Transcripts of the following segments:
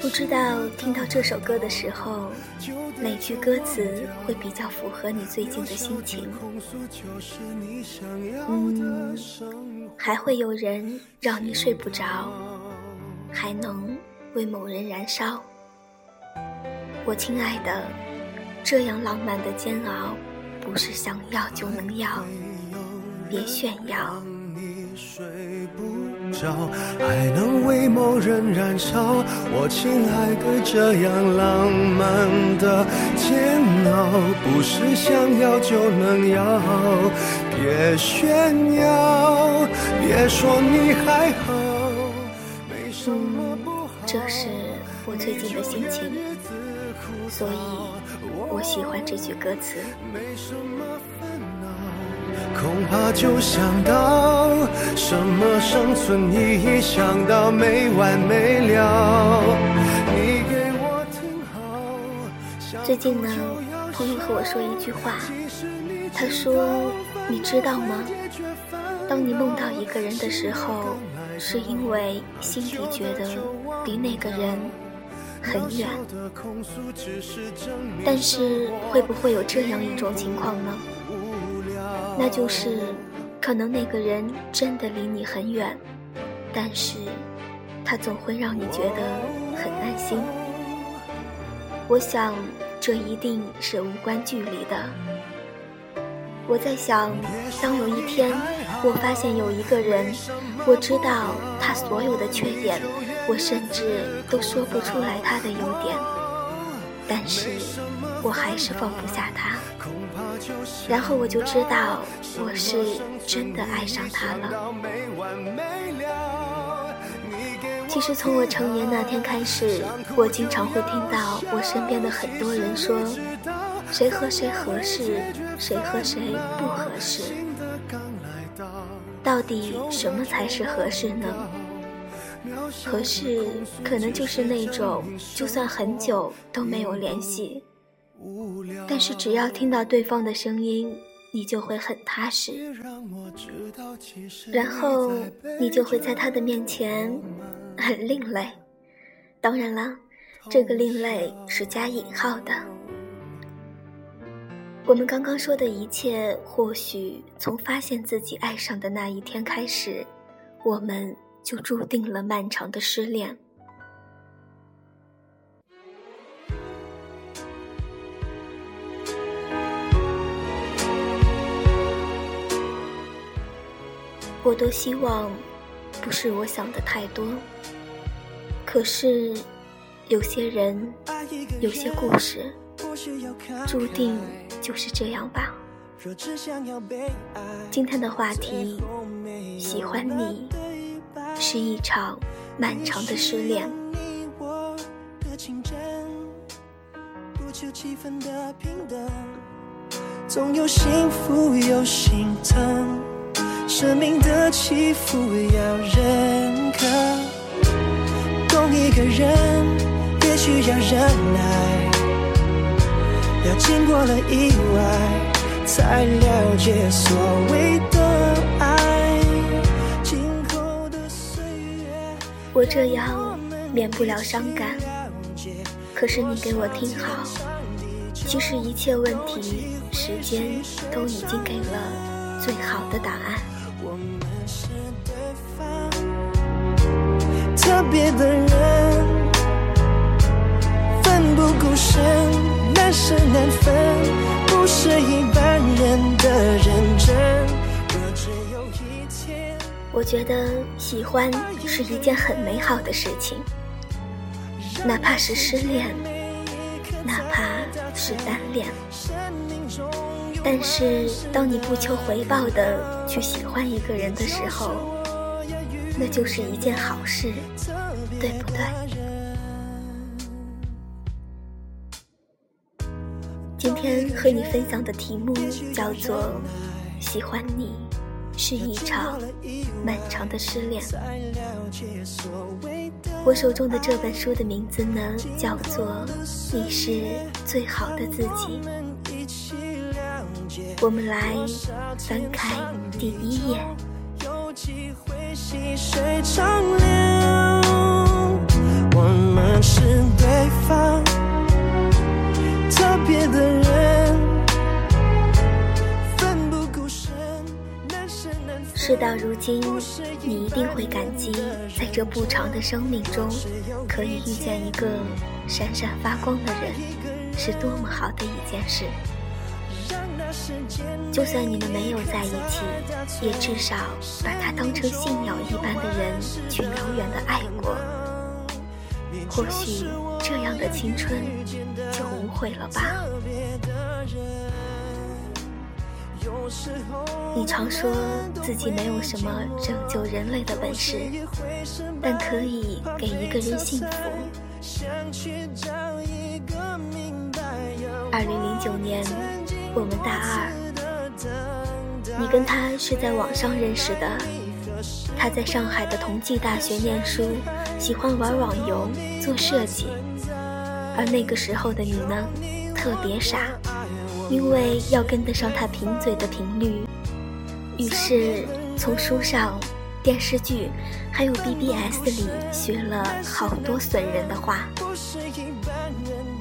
不知道听到这首歌的时候，哪句歌词会比较符合你最近的心情？嗯，还会有人让你睡不着，还能为某人燃烧。我亲爱的，这样浪漫的煎熬，不是想要就能要。别炫耀，睡不着还能为某人燃烧。我亲爱的，这样浪漫的煎熬，不是想要就能要。别炫耀，别说你还好。没什么不好，这是我最近的心情，所以我喜欢这句歌词。没什么烦恐怕就想到什么生存意义，想到没完没了。你给我听好。最近呢，朋友和我说一句话，他说：“你知道吗？当你梦到一个人的时候，是因为心底觉得离那个人很远。但是会不会有这样一种情况呢？”那就是，可能那个人真的离你很远，但是，他总会让你觉得很安心。我想，这一定是无关距离的。我在想，当有一天我发现有一个人，我知道他所有的缺点，我甚至都说不出来他的优点，但是我还是放不下他。然后我就知道，我是真的爱上他了。其实从我成年那天开始，我经常会听到我身边的很多人说，谁和谁合适，谁和谁不合适。到底什么才是合适呢？合适可能就是那种，就算很久都没有联系。但是只要听到对方的声音，你就会很踏实，然后你就会在他的面前很另类。当然了，这个另类是加引号的。我们刚刚说的一切，或许从发现自己爱上的那一天开始，我们就注定了漫长的失恋。我多希望，不是我想的太多。可是，有些人，有些故事，注定就是这样吧。今天的话题，喜欢你，是一场漫长的失恋。总有幸福，有心疼。生命的起伏要认可，懂一个人，也须要忍耐，要经过了意外，才了解所谓的爱。今后的岁月，我这样免不了伤感，可是你给我听好，其实一切问题，时间都已经给了最好的答案。别的人，奋不顾身，难舍难分，不是一般人的认真。若只有一天，我觉得喜欢是一件很美好的事情，哪怕是失恋，哪怕是单恋。但是当你不求回报的去喜欢一个人的时候，那就是一件好事，对不对？今天和你分享的题目叫做“喜欢你是一场漫长的失恋”。我手中的这本书的名字呢，叫做《你是最好的自己》。我们来翻开第一页。细水长流，我们是对方特别的人，奋不顾身，难舍难分。事到如今，你一定会感激，在这不长的生命中，可以遇见一个闪闪发光的人，是多么好的一件事。就算你们没有在一起，也至少把他当成信仰一般的人去遥远的爱过。或许这样的青春就无悔了吧。你常说自己没有什么拯救人类的本事，但可以给一个人幸福。想去找一个明白有二零零九年，我们大二，你跟他是在网上认识的。他在上海的同济大学念书，喜欢玩网游、做设计。而那个时候的你呢，特别傻，因为要跟得上他贫嘴的频率，于是从书上、电视剧还有 BBS 里学了好多损人的话。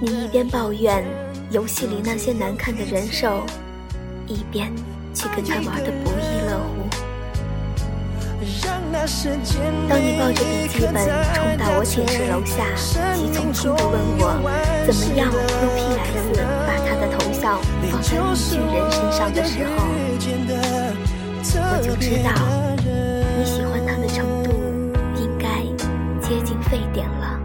你一边抱怨游戏里那些难看的人兽，一边去跟他玩的不亦乐乎。当你抱着笔记本冲到我寝室楼下，急匆匆地问我怎么样用 PS 把他的头像放在一巨人身上的时候，我就知道你喜欢他的程度应该接近沸点了。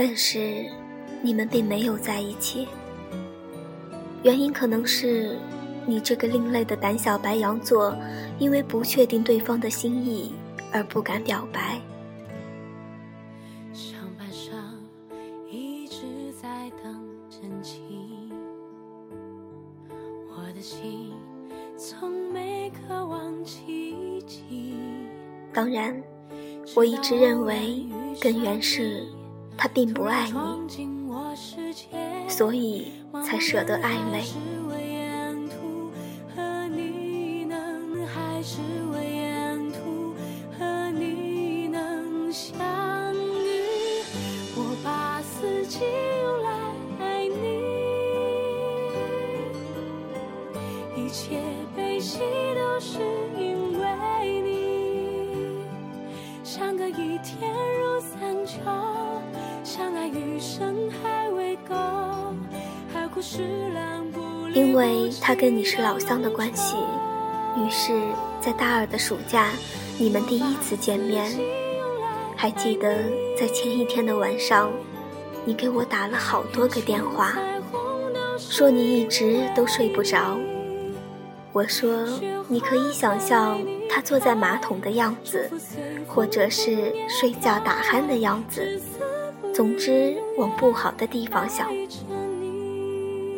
但是你们并没有在一起，原因可能是你这个另类的胆小白羊座，因为不确定对方的心意而不敢表白。上半生一直在等真情，我的心从没渴望奇迹。当然，我一直认为根源是他并不爱你，所以才舍得暧昧。跟你是老乡的关系，于是，在大二的暑假，你们第一次见面。还记得在前一天的晚上，你给我打了好多个电话，说你一直都睡不着。我说你可以想象他坐在马桶的样子，或者是睡觉打鼾的样子，总之往不好的地方想。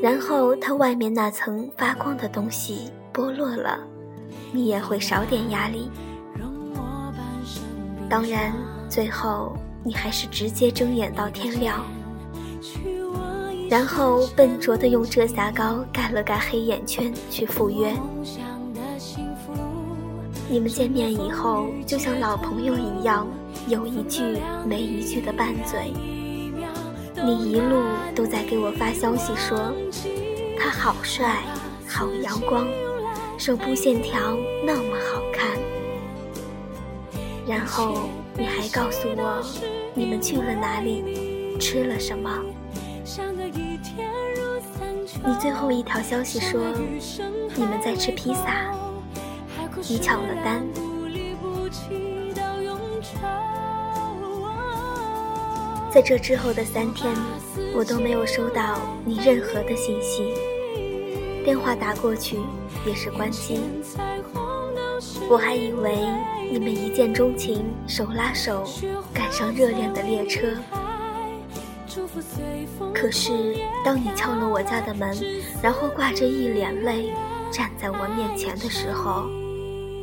然后它外面那层发光的东西剥落了，你也会少点压力。当然，最后你还是直接睁眼到天亮，然后笨拙地用遮瑕膏盖了盖黑眼圈去赴约。你们见面以后，就像老朋友一样，有一句没一句的拌嘴。你一路都在给我发消息说，他好帅，好阳光，手部线条那么好看。然后你还告诉我，你们去了哪里，吃了什么。你最后一条消息说，你们在吃披萨，你抢了单。在这之后的三天，我都没有收到你任何的信息，电话打过去也是关机。我还以为你们一见钟情，手拉手赶上热恋的列车。可是当你敲了我家的门，然后挂着一脸泪站在我面前的时候，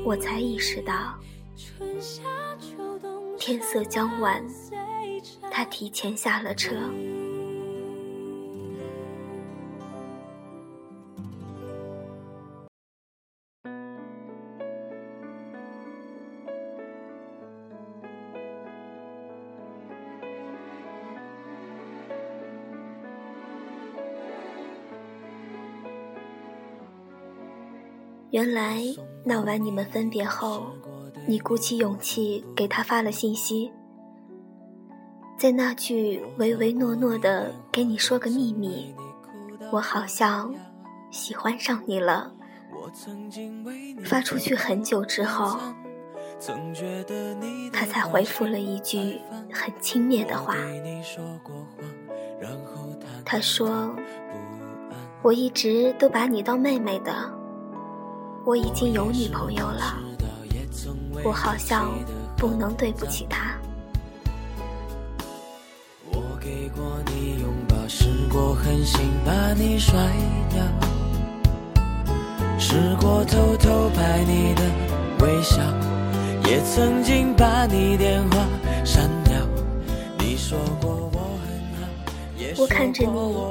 我才意识到，天色将晚。他提前下了车。原来那晚你们分别后，你鼓起勇气给他发了信息。在那句唯唯诺诺的“给你说个秘密”，我好像喜欢上你了。发出去很久之后，他才回复了一句很轻蔑的话。他说：“我一直都把你当妹妹的，我已经有女朋友了，我好像不能对不起她。”给过你拥抱，试过狠心把你甩掉，试过偷偷拍你的微笑，也曾经把你电话删掉。你说过我很好，我看着你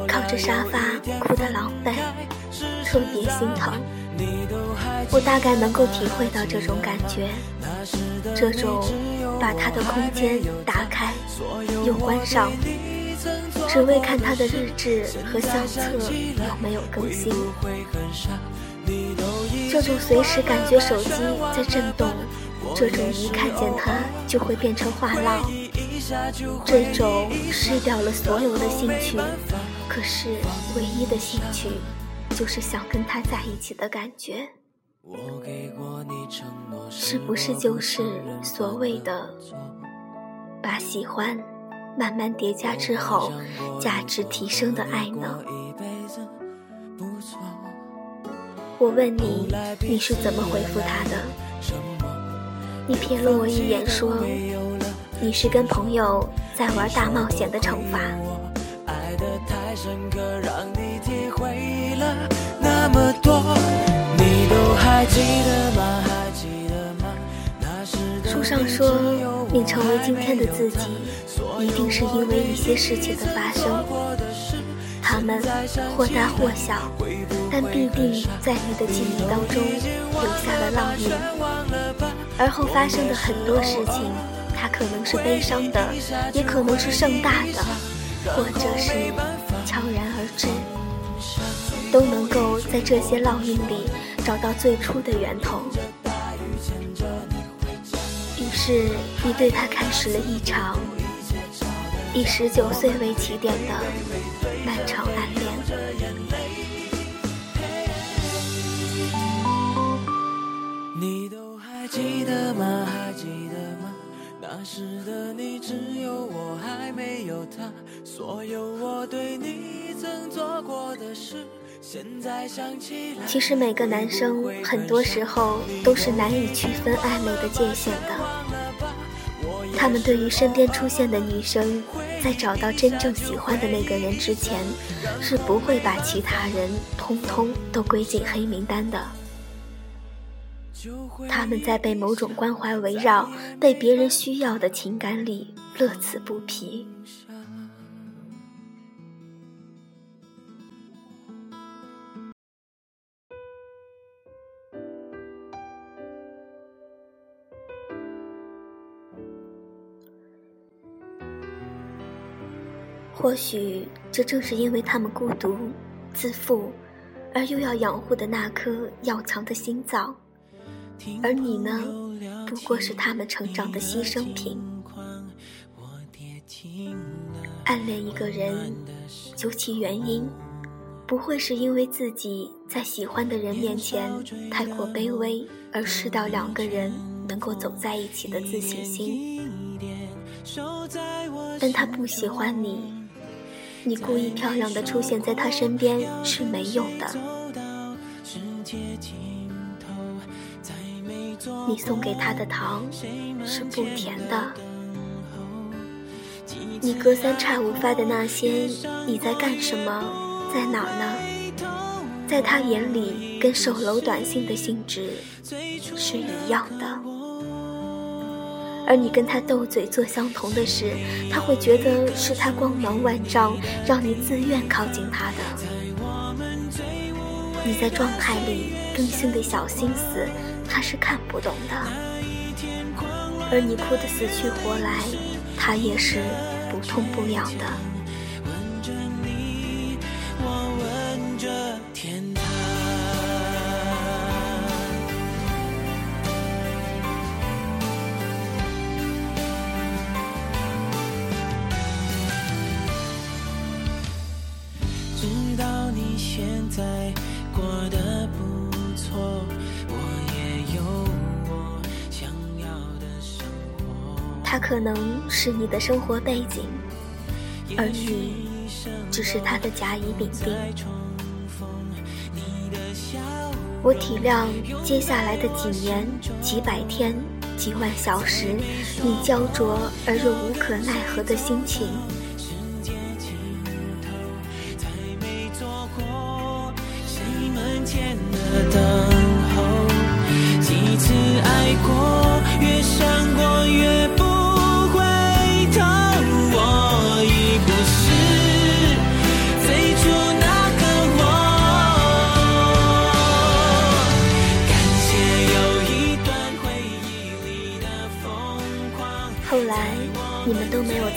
靠着沙发哭得狼狈，特别心疼。我大概能够体会到这种感觉，这种把他的空间打开又关上。只为看他的日志和相册有没有更新，这种随时感觉手机在震动，这种一看见他就会变成话唠，这种失掉了所有的兴趣，可是唯一的兴趣就是想跟他在一起的感觉，是不是就是所谓的把喜欢？慢慢叠加之后，价值提升的爱呢？我问你，你是怎么回复他的？你瞥了我一眼，说你是跟朋友在玩大冒险的惩罚。书上说，你成为今天的自己。一定是因为一些事情的发生，他们或大或小，但必定在你的记忆当中留下了烙印。而后发生的很多事情，它可能是悲伤的，也可能是盛大的，或者是悄然而至，都能够在这些烙印里找到最初的源头。于是，你对他开始了一场。以十九岁为起点的漫长暗恋。你都还记得吗？还记得吗？那时的你只有我，还没有他。所有我对你曾做过的事。其实每个男生很多时候都是难以区分暧昧的界限的，他们对于身边出现的女生，在找到真正喜欢的那个人之前，是不会把其他人通通都归进黑名单的。他们在被某种关怀围绕、被别人需要的情感里乐此不疲。或许这正是因为他们孤独、自负，而又要养护的那颗要强的心脏。而你呢，不过是他们成长的牺牲品。暗恋一个人，究其原因，不会是因为自己在喜欢的人面前太过卑微而失掉两个人能够走在一起的自信心。但他不喜欢你，你故意漂亮的出现在他身边是没用的。你送给他的糖是不甜的，你隔三差五发的那些你在干什么，在哪儿呢？在他眼里跟手楼短信的性质是一样的，而你跟他斗嘴做相同的事，他会觉得是他光芒万丈，让你自愿靠近他的。你在状态里更新的小心思。他是看不懂的，而你哭得死去活来，他也是不痛不痒的。他可能是你的生活背景，而你只是他的甲乙丙丁。我体谅接下来的几年、几百天、几万小时，你焦灼而又无可奈何的心情。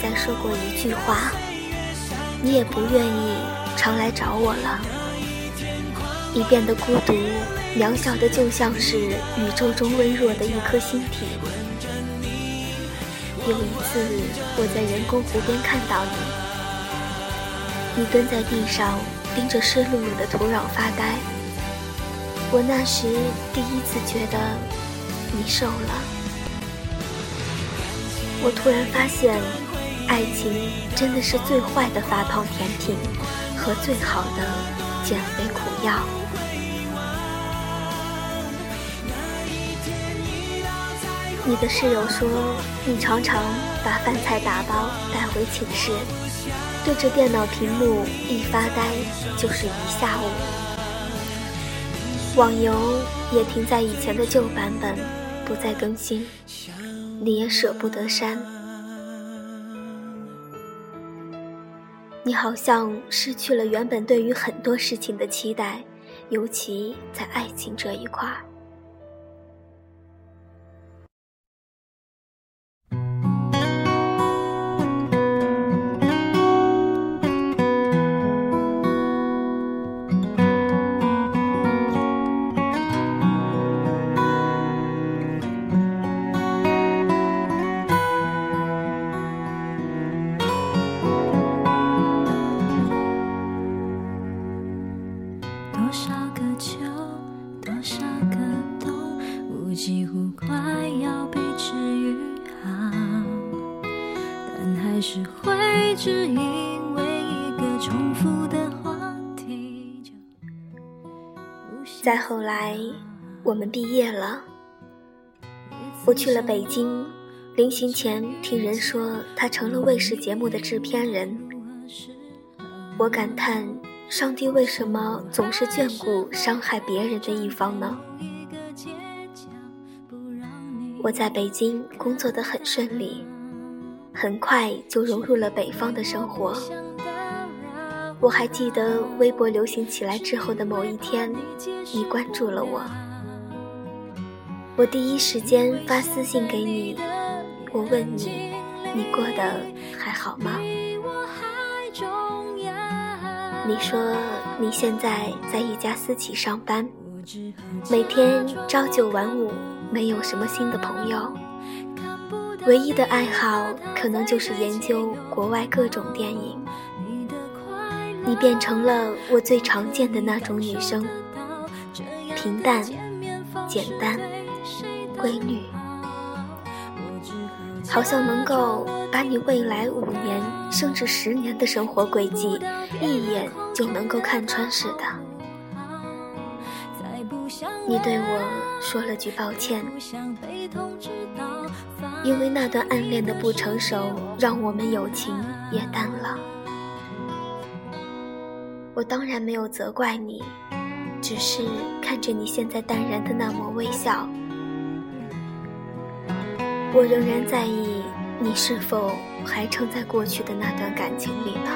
再说过一句话，你也不愿意常来找我了。你变得孤独、渺小的，就像是宇宙中微弱的一颗星体。有一次，我在人工湖边看到你，你蹲在地上，盯着湿漉漉的土壤发呆。我那时第一次觉得你瘦了。我突然发现。爱情真的是最坏的发胖甜品和最好的减肥苦药。你的室友说，你常常把饭菜打包带回寝室，对着电脑屏幕一发呆就是一下午。网游也停在以前的旧版本，不再更新，你也舍不得删。你好像失去了原本对于很多事情的期待，尤其在爱情这一块儿。再后来，我们毕业了，我去了北京。临行前，听人说他成了卫视节目的制片人，我感叹：上帝为什么总是眷顾伤害别人的一方呢？我在北京工作的很顺利，很快就融入了北方的生活。我还记得微博流行起来之后的某一天，你关注了我，我第一时间发私信给你，我问你，你过得还好吗？你说你现在在一家私企上班，每天朝九晚五，没有什么新的朋友，唯一的爱好可能就是研究国外各种电影。你变成了我最常见的那种女生，平淡、简单、规律，好像能够把你未来五年甚至十年的生活轨迹一眼就能够看穿似的。你对我说了句抱歉，因为那段暗恋的不成熟，让我们友情也淡了。我当然没有责怪你，只是看着你现在淡然的那抹微笑，我仍然在意你是否还撑在过去的那段感情里呢？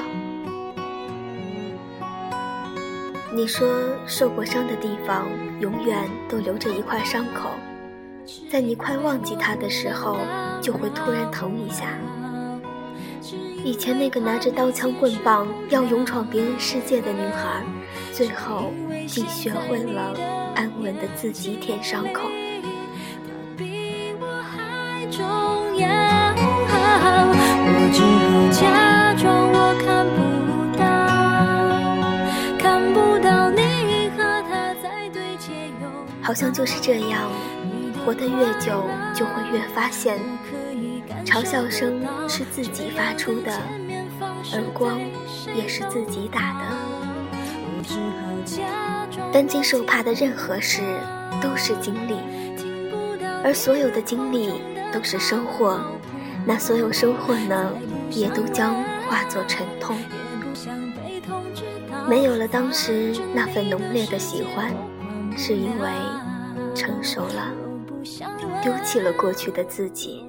你说受过伤的地方永远都留着一块伤口，在你快忘记它的时候，就会突然疼一下。以前那个拿着刀枪棍棒要勇闯别人世界的女孩，最后竟学会了安稳的自己舔伤口。好像就是这样，活得越久，就会越发现。嘲笑声是自己发出的，而光也是自己打的。担惊受怕的任何事都是经历，而所有的经历都是收获。那所有收获呢，也都将化作沉痛。没有了当时那份浓烈的喜欢，是因为成熟了，丢弃了过去的自己。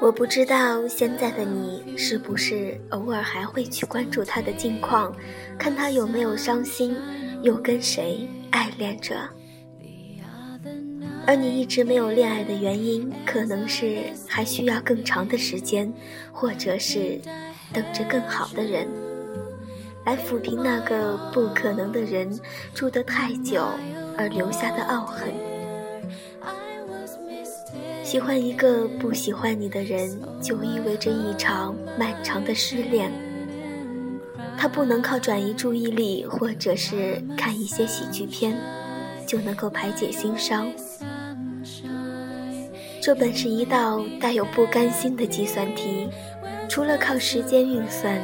我不知道现在的你是不是偶尔还会去关注他的近况，看他有没有伤心，又跟谁爱恋着。而你一直没有恋爱的原因，可能是还需要更长的时间，或者是等着更好的人，来抚平那个不可能的人住得太久而留下的懊恨。喜欢一个不喜欢你的人，就意味着一场漫长的失恋。他不能靠转移注意力，或者是看一些喜剧片，就能够排解心伤。这本是一道带有不甘心的计算题，除了靠时间运算，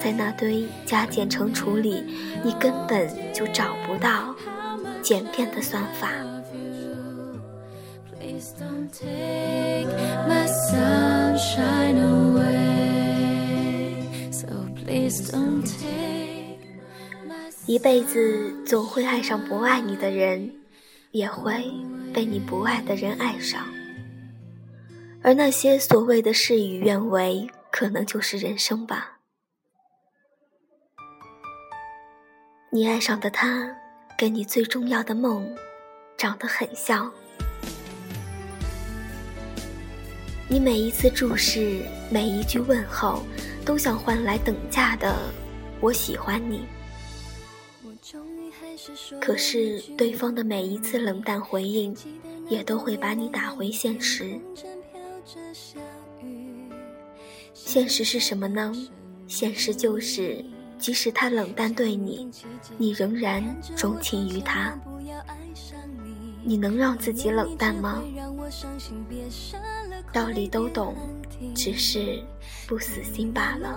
在那堆加减乘除里，你根本就找不到简便的算法。一辈子总会爱上不爱你的人，也会被你不爱的人爱上。而那些所谓的事与愿违，可能就是人生吧。你爱上的他，跟你最重要的梦，长得很像。你每一次注视，每一句问候，都想换来等价的“我喜欢你”。可是对方的每一次冷淡回应，也都会把你打回现实。现实是什么呢？现实就是，即使他冷淡对你，你仍然钟情于他。你能让自己冷淡吗？道理都懂，只是不死心罢了。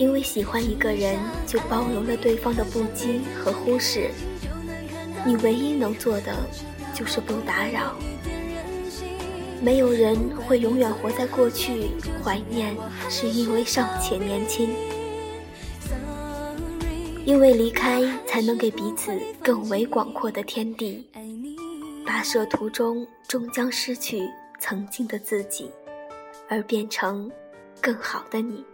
因为喜欢一个人，就包容了对方的不羁和忽视。你唯一能做的，就是不打扰。没有人会永远活在过去，怀念是因为尚且年轻。因为离开，才能给彼此更为广阔的天地。跋涉途中，终将失去曾经的自己，而变成更好的你。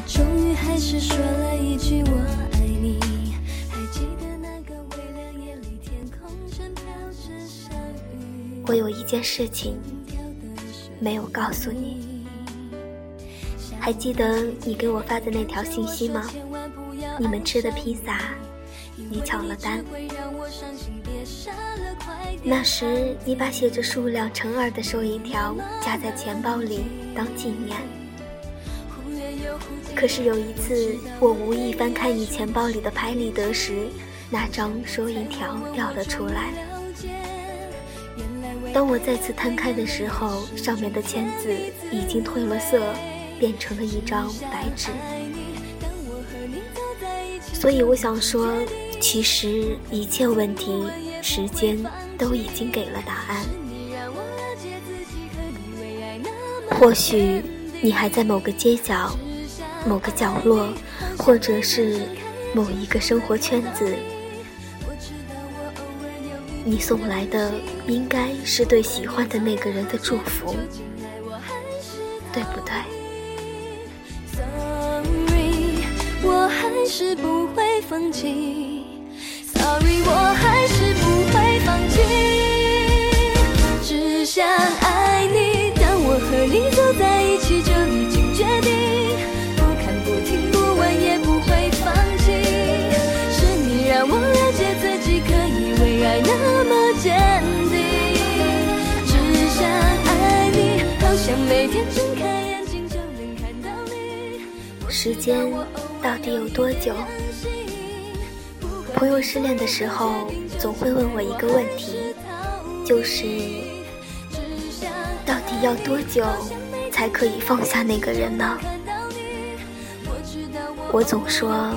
终于还是说了一句我爱你。还记得那个微凉夜里，天空正飘着小雨。我有一件事情没有告诉你，还记得你给我发的那条信息吗？你们吃的披萨，你抢了单。那时你把写着数量乘二的收银条夹在钱包里当纪念。可是有一次，我无意翻开你钱包里的拍立得时，那张收银条掉了出来。当我再次摊开的时候，上面的签字已经褪了色，变成了一张白纸。所以我想说，其实一切问题，时间都已经给了答案。或许你还在某个街角。某个角落，或者是某一个生活圈子，你送来的应该是对喜欢的那个人的祝福，对不对？我还是不会放弃时间到底有多久？朋友失恋的时候，总会问我一个问题，就是到底要多久才可以放下那个人呢？我总说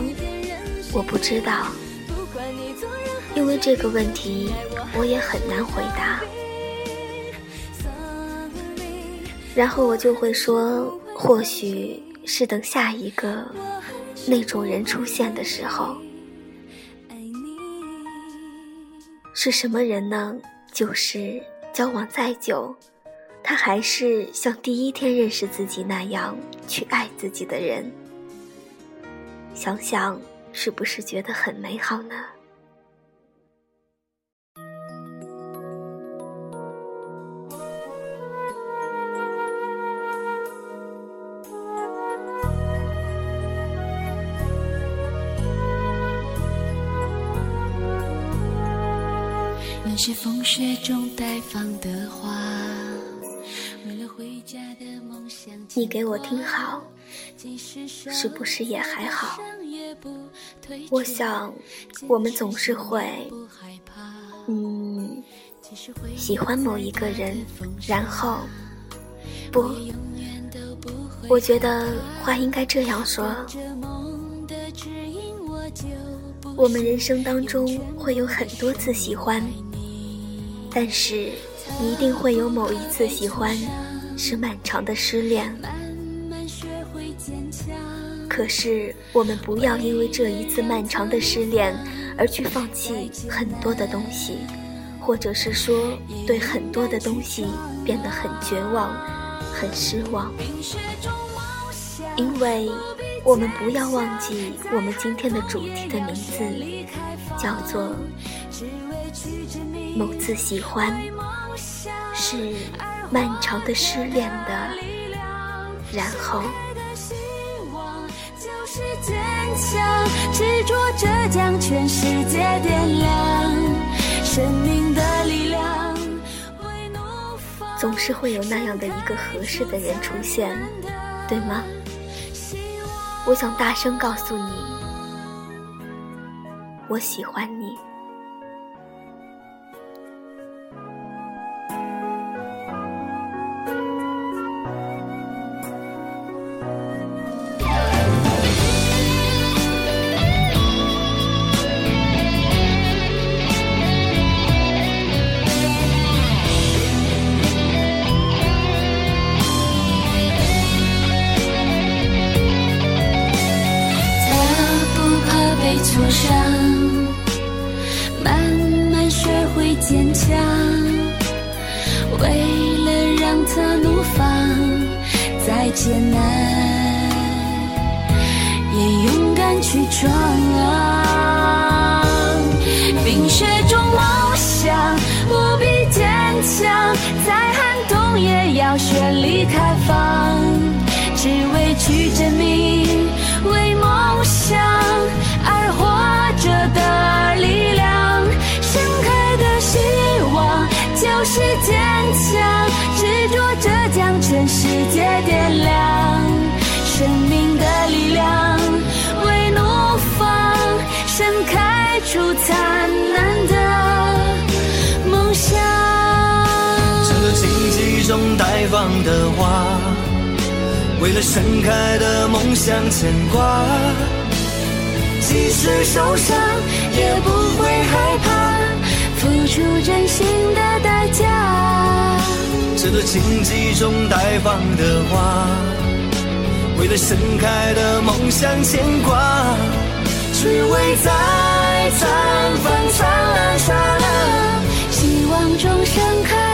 我不知道。因为这个问题，我也很难回答。然后我就会说，或许是等下一个那种人出现的时候。是什么人呢？就是交往再久，他还是像第一天认识自己那样去爱自己的人。想想，是不是觉得很美好呢？雪中待放的花。你给我听好，是不是也还好？我想，我们总是会，嗯，喜欢某一个人，然后，不，我觉得话应该这样说。我们人生当中会有很多次喜欢。但是，一定会有某一次喜欢，是漫长的失恋。可是，我们不要因为这一次漫长的失恋而去放弃很多的东西，或者是说对很多的东西变得很绝望、很失望。因为我们不要忘记我们今天的主题的名字，叫做“某次喜欢是漫长的失恋的”，然后。坚强，执着着将全世界点亮。生命的力量，总是会有那样的一个合适的人出现，对吗？我想大声告诉你，我喜欢你。就是坚强，执着着将全世界点亮。生命的力量为怒放，盛开出灿烂的梦想。这荆棘中待放的花，为了盛开的梦想牵挂。即使受伤，也不会害怕，出真心的代价。这朵荆棘中待放的花，为了盛开的梦想牵挂，只为在绽放灿烂刹那，希望中盛开。